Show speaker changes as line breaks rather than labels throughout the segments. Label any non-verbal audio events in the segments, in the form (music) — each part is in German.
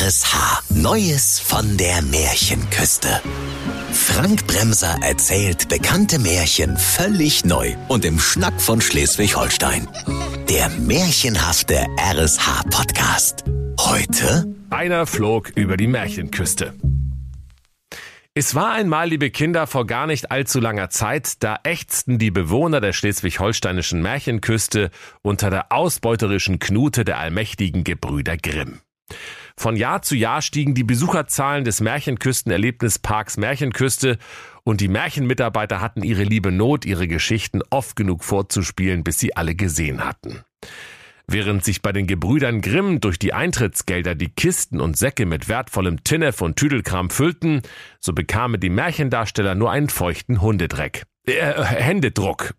RSH. Neues von der Märchenküste. Frank Bremser erzählt bekannte Märchen völlig neu und im Schnack von Schleswig-Holstein. Der märchenhafte RSH-Podcast. Heute
Einer flog über die Märchenküste. Es war einmal, liebe Kinder, vor gar nicht allzu langer Zeit, da ächzten die Bewohner der schleswig-holsteinischen Märchenküste unter der ausbeuterischen Knute der allmächtigen Gebrüder Grimm. Von Jahr zu Jahr stiegen die Besucherzahlen des Märchenküstenerlebnisparks Märchenküste und die Märchenmitarbeiter hatten ihre liebe Not, ihre Geschichten oft genug vorzuspielen, bis sie alle gesehen hatten. Während sich bei den Gebrüdern Grimm durch die Eintrittsgelder die Kisten und Säcke mit wertvollem Tinnef und Tüdelkram füllten, so bekamen die Märchendarsteller nur einen feuchten Hundedreck. Äh, Händedruck.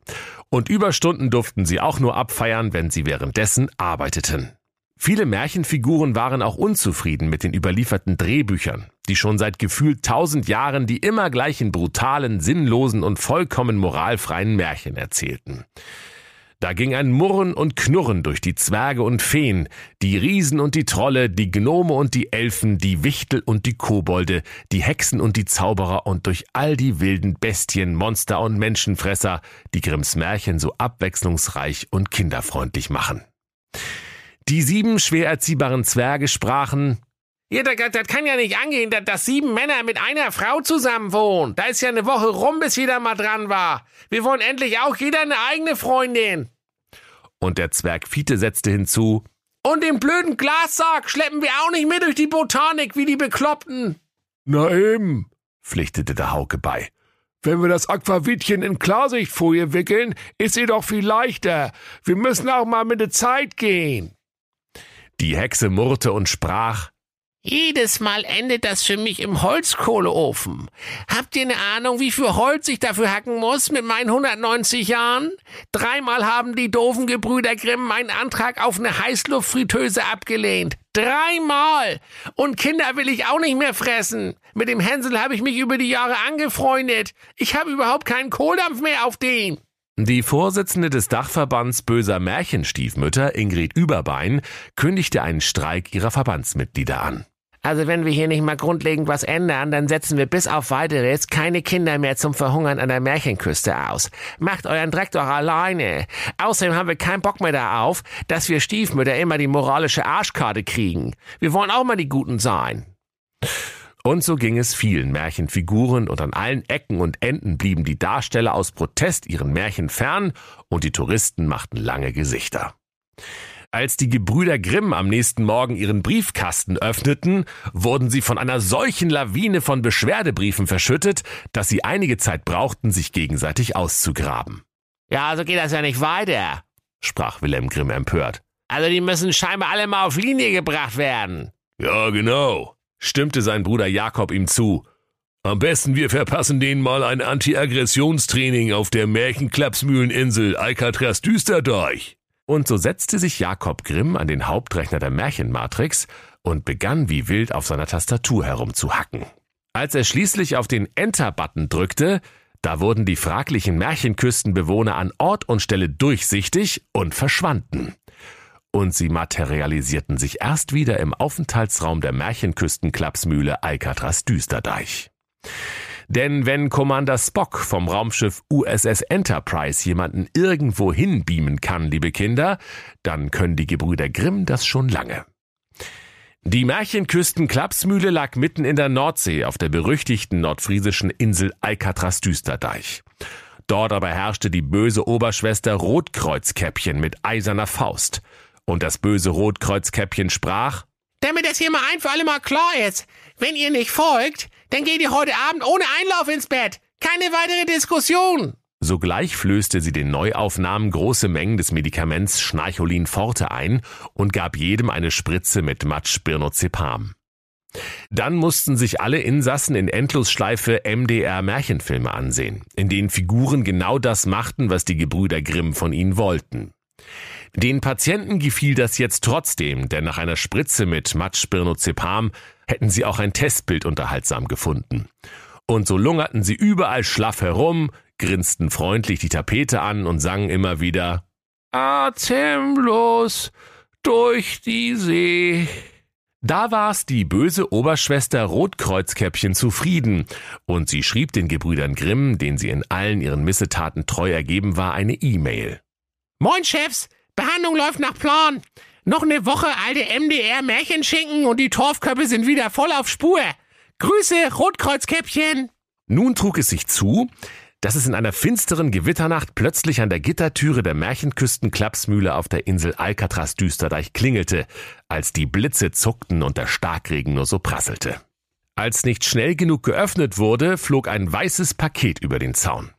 Und Überstunden durften sie auch nur abfeiern, wenn sie währenddessen arbeiteten. Viele Märchenfiguren waren auch unzufrieden mit den überlieferten Drehbüchern, die schon seit gefühlt tausend Jahren die immer gleichen brutalen, sinnlosen und vollkommen moralfreien Märchen erzählten. Da ging ein Murren und Knurren durch die Zwerge und Feen, die Riesen und die Trolle, die Gnome und die Elfen, die Wichtel und die Kobolde, die Hexen und die Zauberer und durch all die wilden Bestien, Monster und Menschenfresser, die Grimms Märchen so abwechslungsreich und kinderfreundlich machen. Die sieben schwer erziehbaren Zwerge sprachen,
ja, das, das kann ja nicht angehen, dass, dass sieben Männer mit einer Frau zusammen wohnen. Da ist ja eine Woche rum, bis jeder mal dran war. Wir wollen endlich auch jeder eine eigene Freundin.
Und der Zwerg Fiete setzte hinzu,
Und den blöden Glassarg schleppen wir auch nicht mehr durch die Botanik wie die Bekloppten.
Na eben,
pflichtete der Hauke bei.
wenn wir das Aquavitchen in Klarsichtfolie wickeln, ist sie doch viel leichter. Wir müssen auch mal mit der Zeit gehen.
Die Hexe murrte und sprach,
Jedes Mal endet das für mich im Holzkohleofen. Habt ihr eine Ahnung, wie viel Holz ich dafür hacken muss mit meinen 190 Jahren? Dreimal haben die doofen Gebrüder Grimm meinen Antrag auf eine Heißluftfritteuse abgelehnt. Dreimal! Und Kinder will ich auch nicht mehr fressen. Mit dem Hänsel habe ich mich über die Jahre angefreundet. Ich habe überhaupt keinen Kohldampf mehr auf den.
Die Vorsitzende des Dachverbands böser Märchenstiefmütter, Ingrid Überbein, kündigte einen Streik ihrer Verbandsmitglieder an.
Also wenn wir hier nicht mal grundlegend was ändern, dann setzen wir bis auf weiteres keine Kinder mehr zum Verhungern an der Märchenküste aus. Macht euren Dreck doch alleine. Außerdem haben wir keinen Bock mehr darauf, dass wir Stiefmütter immer die moralische Arschkarte kriegen. Wir wollen auch mal die Guten sein.
Und so ging es vielen Märchenfiguren und an allen Ecken und Enden blieben die Darsteller aus Protest ihren Märchen fern und die Touristen machten lange Gesichter. Als die Gebrüder Grimm am nächsten Morgen ihren Briefkasten öffneten, wurden sie von einer solchen Lawine von Beschwerdebriefen verschüttet, dass sie einige Zeit brauchten, sich gegenseitig auszugraben.
Ja, also geht das ja nicht weiter,
sprach Wilhelm Grimm empört.
Also die müssen scheinbar alle mal auf Linie gebracht werden.
Ja, genau,
stimmte sein Bruder Jakob ihm zu.
Am besten wir verpassen denen mal ein Anti-Aggressionstraining auf der Märchenklapsmühleninsel Alcatraz Düsterdeich.
Und so setzte sich Jakob Grimm an den Hauptrechner der Märchenmatrix und begann wie wild auf seiner Tastatur herumzuhacken. Als er schließlich auf den Enter-Button drückte, da wurden die fraglichen Märchenküstenbewohner an Ort und Stelle durchsichtig und verschwanden. Und sie materialisierten sich erst wieder im Aufenthaltsraum der Märchenküstenklapsmühle Alcatraz Düsterdeich. Denn wenn Commander Spock vom Raumschiff USS Enterprise jemanden irgendwo hinbeamen kann, liebe Kinder, dann können die Gebrüder Grimm das schon lange. Die Märchenküsten-Klapsmühle lag mitten in der Nordsee auf der berüchtigten nordfriesischen Insel Alcatraz Düsterdeich. Dort aber herrschte die böse Oberschwester Rotkreuzkäppchen mit eiserner Faust. Und das böse Rotkreuzkäppchen sprach,
Damit das hier mal ein für alle Mal klar ist. Wenn ihr nicht folgt, dann geht ihr heute Abend ohne Einlauf ins Bett. Keine weitere Diskussion.
Sogleich flößte sie den Neuaufnahmen große Mengen des Medikaments Schnarcholin Forte ein und gab jedem eine Spritze mit Matschbirnozepam. Dann mussten sich alle Insassen in Endlosschleife MDR Märchenfilme ansehen, in denen Figuren genau das machten, was die Gebrüder Grimm von ihnen wollten. Den Patienten gefiel das jetzt trotzdem, denn nach einer Spritze mit Matschbirnozepam hätten sie auch ein Testbild unterhaltsam gefunden. Und so lungerten sie überall schlaff herum, grinsten freundlich die Tapete an und sangen immer wieder Atemlos durch die See. Da war's die böse Oberschwester Rotkreuzkäppchen zufrieden, und sie schrieb den Gebrüdern Grimm, denen sie in allen ihren Missetaten treu ergeben war, eine E-Mail.
Moin Chefs, Behandlung läuft nach Plan. Noch eine Woche alte MDR Märchenschinken und die Torfköpfe sind wieder voll auf Spur. Grüße, Rotkreuzkäppchen.
Nun trug es sich zu, dass es in einer finsteren Gewitternacht plötzlich an der Gittertüre der Märchenküstenklapsmühle auf der Insel Alcatraz Düsterdeich klingelte, als die Blitze zuckten und der Starkregen nur so prasselte. Als nicht schnell genug geöffnet wurde, flog ein weißes Paket über den Zaun.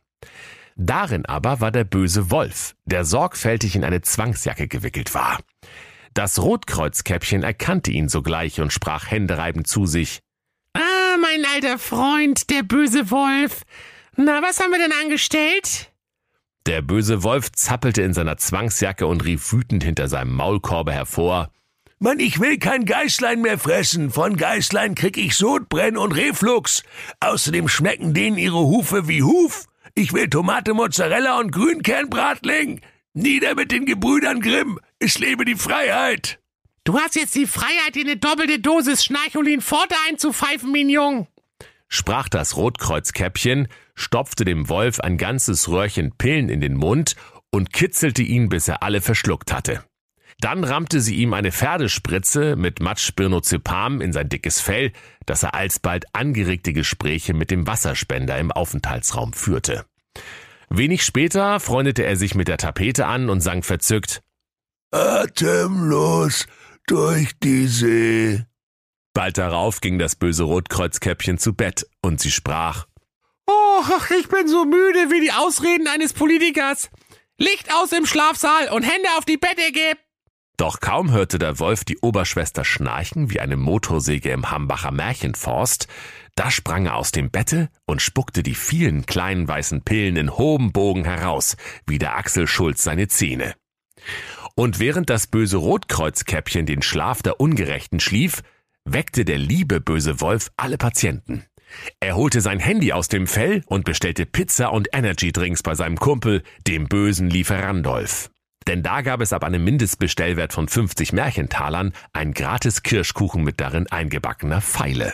Darin aber war der böse Wolf, der sorgfältig in eine Zwangsjacke gewickelt war. Das Rotkreuzkäppchen erkannte ihn sogleich und sprach händereibend zu sich.
Ah, mein alter Freund, der böse Wolf. Na, was haben wir denn angestellt?
Der böse Wolf zappelte in seiner Zwangsjacke und rief wütend hinter seinem Maulkorbe hervor.
Mann, ich will kein Geißlein mehr fressen. Von Geißlein krieg ich Sodbrenn und Reflux. Außerdem schmecken denen ihre Hufe wie Huf. Ich will Tomate, Mozzarella und Grünkernbratling. Nieder mit den Gebrüdern Grimm. Es lebe die Freiheit.
Du hast jetzt die Freiheit, dir eine doppelte Dosis Schnarcholin Forte einzupfeifen, Mignon.
Sprach das Rotkreuzkäppchen, stopfte dem Wolf ein ganzes Röhrchen Pillen in den Mund und kitzelte ihn, bis er alle verschluckt hatte. Dann rammte sie ihm eine Pferdespritze mit Matschspirnozepam in sein dickes Fell, dass er alsbald angeregte Gespräche mit dem Wasserspender im Aufenthaltsraum führte. Wenig später freundete er sich mit der Tapete an und sang verzückt
Atemlos durch die See.
Bald darauf ging das böse Rotkreuzkäppchen zu Bett und sie sprach
Oh, ich bin so müde wie die Ausreden eines Politikers. Licht aus im Schlafsaal und Hände auf die Bettdecke.
Doch kaum hörte der Wolf die Oberschwester schnarchen wie eine Motorsäge im Hambacher Märchenforst, da sprang er aus dem Bette und spuckte die vielen kleinen weißen Pillen in hohem Bogen heraus, wie der Axel Schulz seine Zähne. Und während das böse Rotkreuzkäppchen den Schlaf der Ungerechten schlief, weckte der liebe böse Wolf alle Patienten. Er holte sein Handy aus dem Fell und bestellte Pizza und Energydrinks bei seinem Kumpel, dem bösen Lieferandolf. Denn da gab es ab einem Mindestbestellwert von 50 Märchentalern ein gratis Kirschkuchen mit darin eingebackener Pfeile.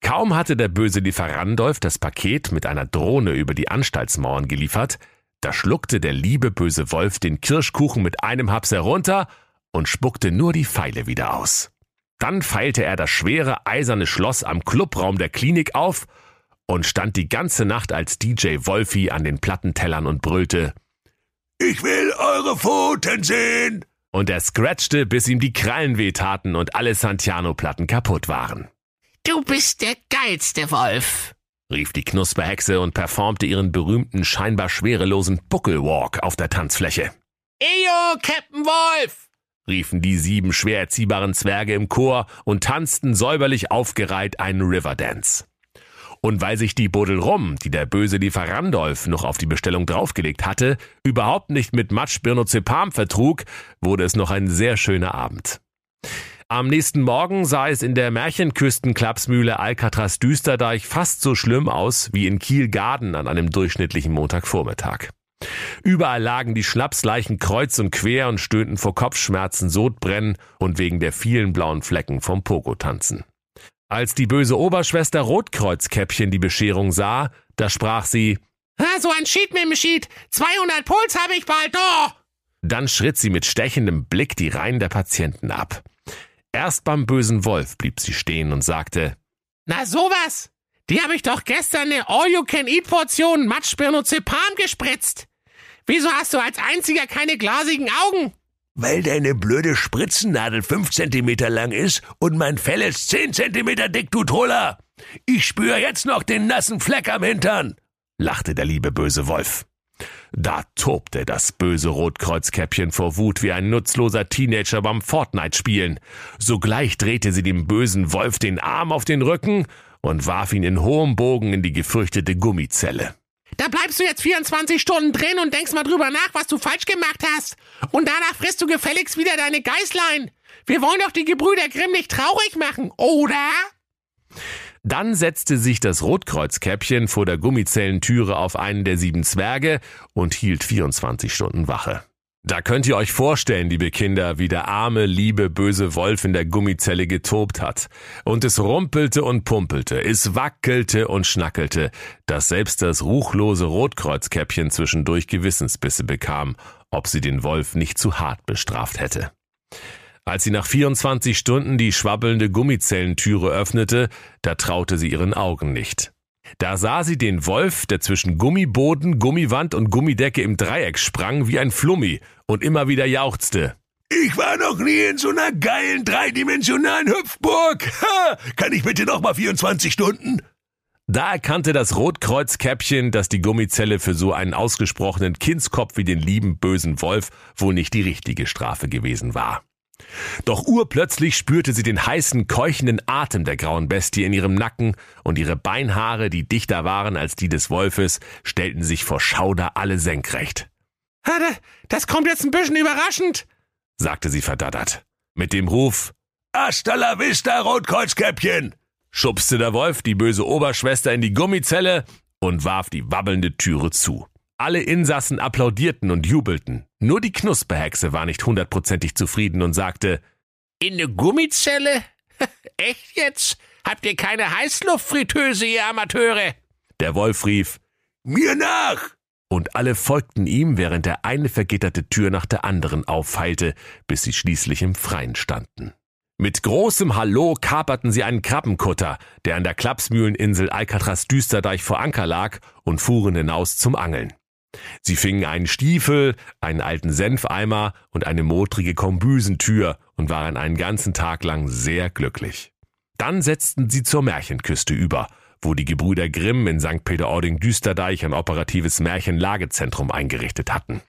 Kaum hatte der böse Lieferandolf das Paket mit einer Drohne über die Anstaltsmauern geliefert, da schluckte der liebe böse Wolf den Kirschkuchen mit einem Haps herunter und spuckte nur die Pfeile wieder aus. Dann feilte er das schwere eiserne Schloss am Clubraum der Klinik auf und stand die ganze Nacht als DJ Wolfi an den Plattentellern und brüllte
ich will eure Pfoten sehen.
Und er scratchte, bis ihm die Krallen wehtaten und alle Santiano-Platten kaputt waren.
Du bist der geilste Wolf,
rief die Knusperhexe und performte ihren berühmten, scheinbar schwerelosen Buckelwalk auf der Tanzfläche.
Eyo, Captain Wolf!
riefen die sieben schwer erziehbaren Zwerge im Chor und tanzten säuberlich aufgereiht einen Riverdance. Und weil sich die Bodelrum, die der böse Lieferandolf noch auf die Bestellung draufgelegt hatte, überhaupt nicht mit Matschbirnozepam vertrug, wurde es noch ein sehr schöner Abend. Am nächsten Morgen sah es in der Märchenküstenklapsmühle Alcatraz Düsterdeich fast so schlimm aus wie in Kiel-Garden an einem durchschnittlichen Montagvormittag. Überall lagen die Schnapsleichen kreuz und quer und stöhnten vor Kopfschmerzen, Sodbrennen und wegen der vielen blauen Flecken vom Pogo-Tanzen. Als die böse Oberschwester Rotkreuzkäppchen die Bescherung sah, da sprach sie,
ah, so ein Sheet mit dem Sheet. 200 Puls habe ich bald, oh!
Dann schritt sie mit stechendem Blick die Reihen der Patienten ab. Erst beim bösen Wolf blieb sie stehen und sagte,
Na sowas! Die habe ich doch gestern eine All-You-Can-Eat-Portion Matschbirnozepam gespritzt. Wieso hast du als einziger keine glasigen Augen?
Weil deine blöde Spritzennadel fünf Zentimeter lang ist und mein Fell ist zehn Zentimeter dick, du Troller. Ich spüre jetzt noch den nassen Fleck am Hintern, lachte der liebe böse Wolf.
Da tobte das böse Rotkreuzkäppchen vor Wut wie ein nutzloser Teenager beim Fortnite-Spielen. Sogleich drehte sie dem bösen Wolf den Arm auf den Rücken und warf ihn in hohem Bogen in die gefürchtete Gummizelle.
Da bleibst du jetzt 24 Stunden drin und denkst mal drüber nach, was du falsch gemacht hast. Und danach frisst du gefälligst wieder deine Geißlein. Wir wollen doch die Gebrüder Grimm nicht traurig machen, oder?
Dann setzte sich das Rotkreuzkäppchen vor der Gummizellentüre auf einen der sieben Zwerge und hielt 24 Stunden Wache. Da könnt ihr euch vorstellen, liebe Kinder, wie der arme, liebe, böse Wolf in der Gummizelle getobt hat. Und es rumpelte und pumpelte, es wackelte und schnackelte, dass selbst das ruchlose Rotkreuzkäppchen zwischendurch Gewissensbisse bekam, ob sie den Wolf nicht zu hart bestraft hätte. Als sie nach 24 Stunden die schwabbelnde Gummizellentüre öffnete, da traute sie ihren Augen nicht. Da sah sie den Wolf, der zwischen Gummiboden, Gummiwand und Gummidecke im Dreieck sprang wie ein Flummi und immer wieder jauchzte.
Ich war noch nie in so einer geilen dreidimensionalen Hüpfburg. Ha, kann ich bitte noch mal 24 Stunden?
Da erkannte das Rotkreuzkäppchen, dass die Gummizelle für so einen ausgesprochenen Kindskopf wie den lieben bösen Wolf wohl nicht die richtige Strafe gewesen war. Doch urplötzlich spürte sie den heißen, keuchenden Atem der grauen Bestie in ihrem Nacken und ihre Beinhaare, die dichter waren als die des Wolfes, stellten sich vor Schauder alle senkrecht.
Das kommt jetzt ein bisschen überraschend,
sagte sie verdattert. Mit dem Ruf
Hasta la vista, Rotkreuzkäppchen!
schubste der Wolf die böse Oberschwester in die Gummizelle und warf die wabbelnde Türe zu. Alle Insassen applaudierten und jubelten. Nur die Knusperhexe war nicht hundertprozentig zufrieden und sagte,
In ne Gummizelle? (laughs) Echt jetzt? Habt ihr keine Heißluftfritteuse, ihr Amateure?
Der Wolf rief,
Mir nach!
Und alle folgten ihm, während er eine vergitterte Tür nach der anderen auffeilte, bis sie schließlich im Freien standen. Mit großem Hallo kaperten sie einen Krabbenkutter, der an der Klapsmühleninsel Alcatraz Düsterdeich vor Anker lag, und fuhren hinaus zum Angeln. Sie fingen einen Stiefel, einen alten Senfeimer und eine modrige Kombüsentür und waren einen ganzen Tag lang sehr glücklich. Dann setzten sie zur Märchenküste über, wo die Gebrüder Grimm in St. Peter-Ording-Düsterdeich ein operatives Märchenlagezentrum eingerichtet hatten.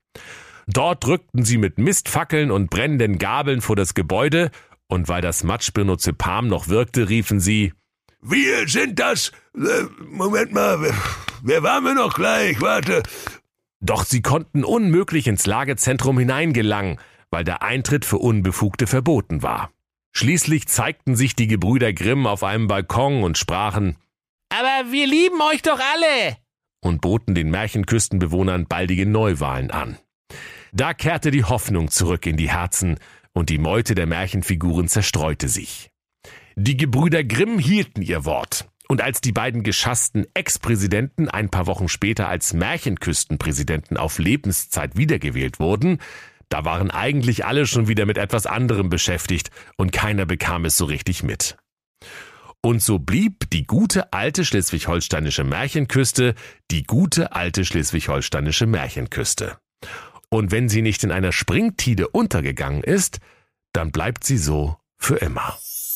Dort drückten sie mit Mistfackeln und brennenden Gabeln vor das Gebäude, und weil das Matschbirnozepam noch wirkte, riefen sie
Wir sind das. Äh, Moment mal, wer waren wir noch gleich? Warte.
Doch sie konnten unmöglich ins Lagezentrum hineingelangen, weil der Eintritt für Unbefugte verboten war. Schließlich zeigten sich die Gebrüder Grimm auf einem Balkon und sprachen
Aber wir lieben euch doch alle!
und boten den Märchenküstenbewohnern baldige Neuwahlen an. Da kehrte die Hoffnung zurück in die Herzen und die Meute der Märchenfiguren zerstreute sich. Die Gebrüder Grimm hielten ihr Wort. Und als die beiden geschassten Ex-Präsidenten ein paar Wochen später als Märchenküstenpräsidenten auf Lebenszeit wiedergewählt wurden, da waren eigentlich alle schon wieder mit etwas anderem beschäftigt und keiner bekam es so richtig mit. Und so blieb die gute alte schleswig-holsteinische Märchenküste die gute alte schleswig-holsteinische Märchenküste. Und wenn sie nicht in einer Springtide untergegangen ist, dann bleibt sie so für immer.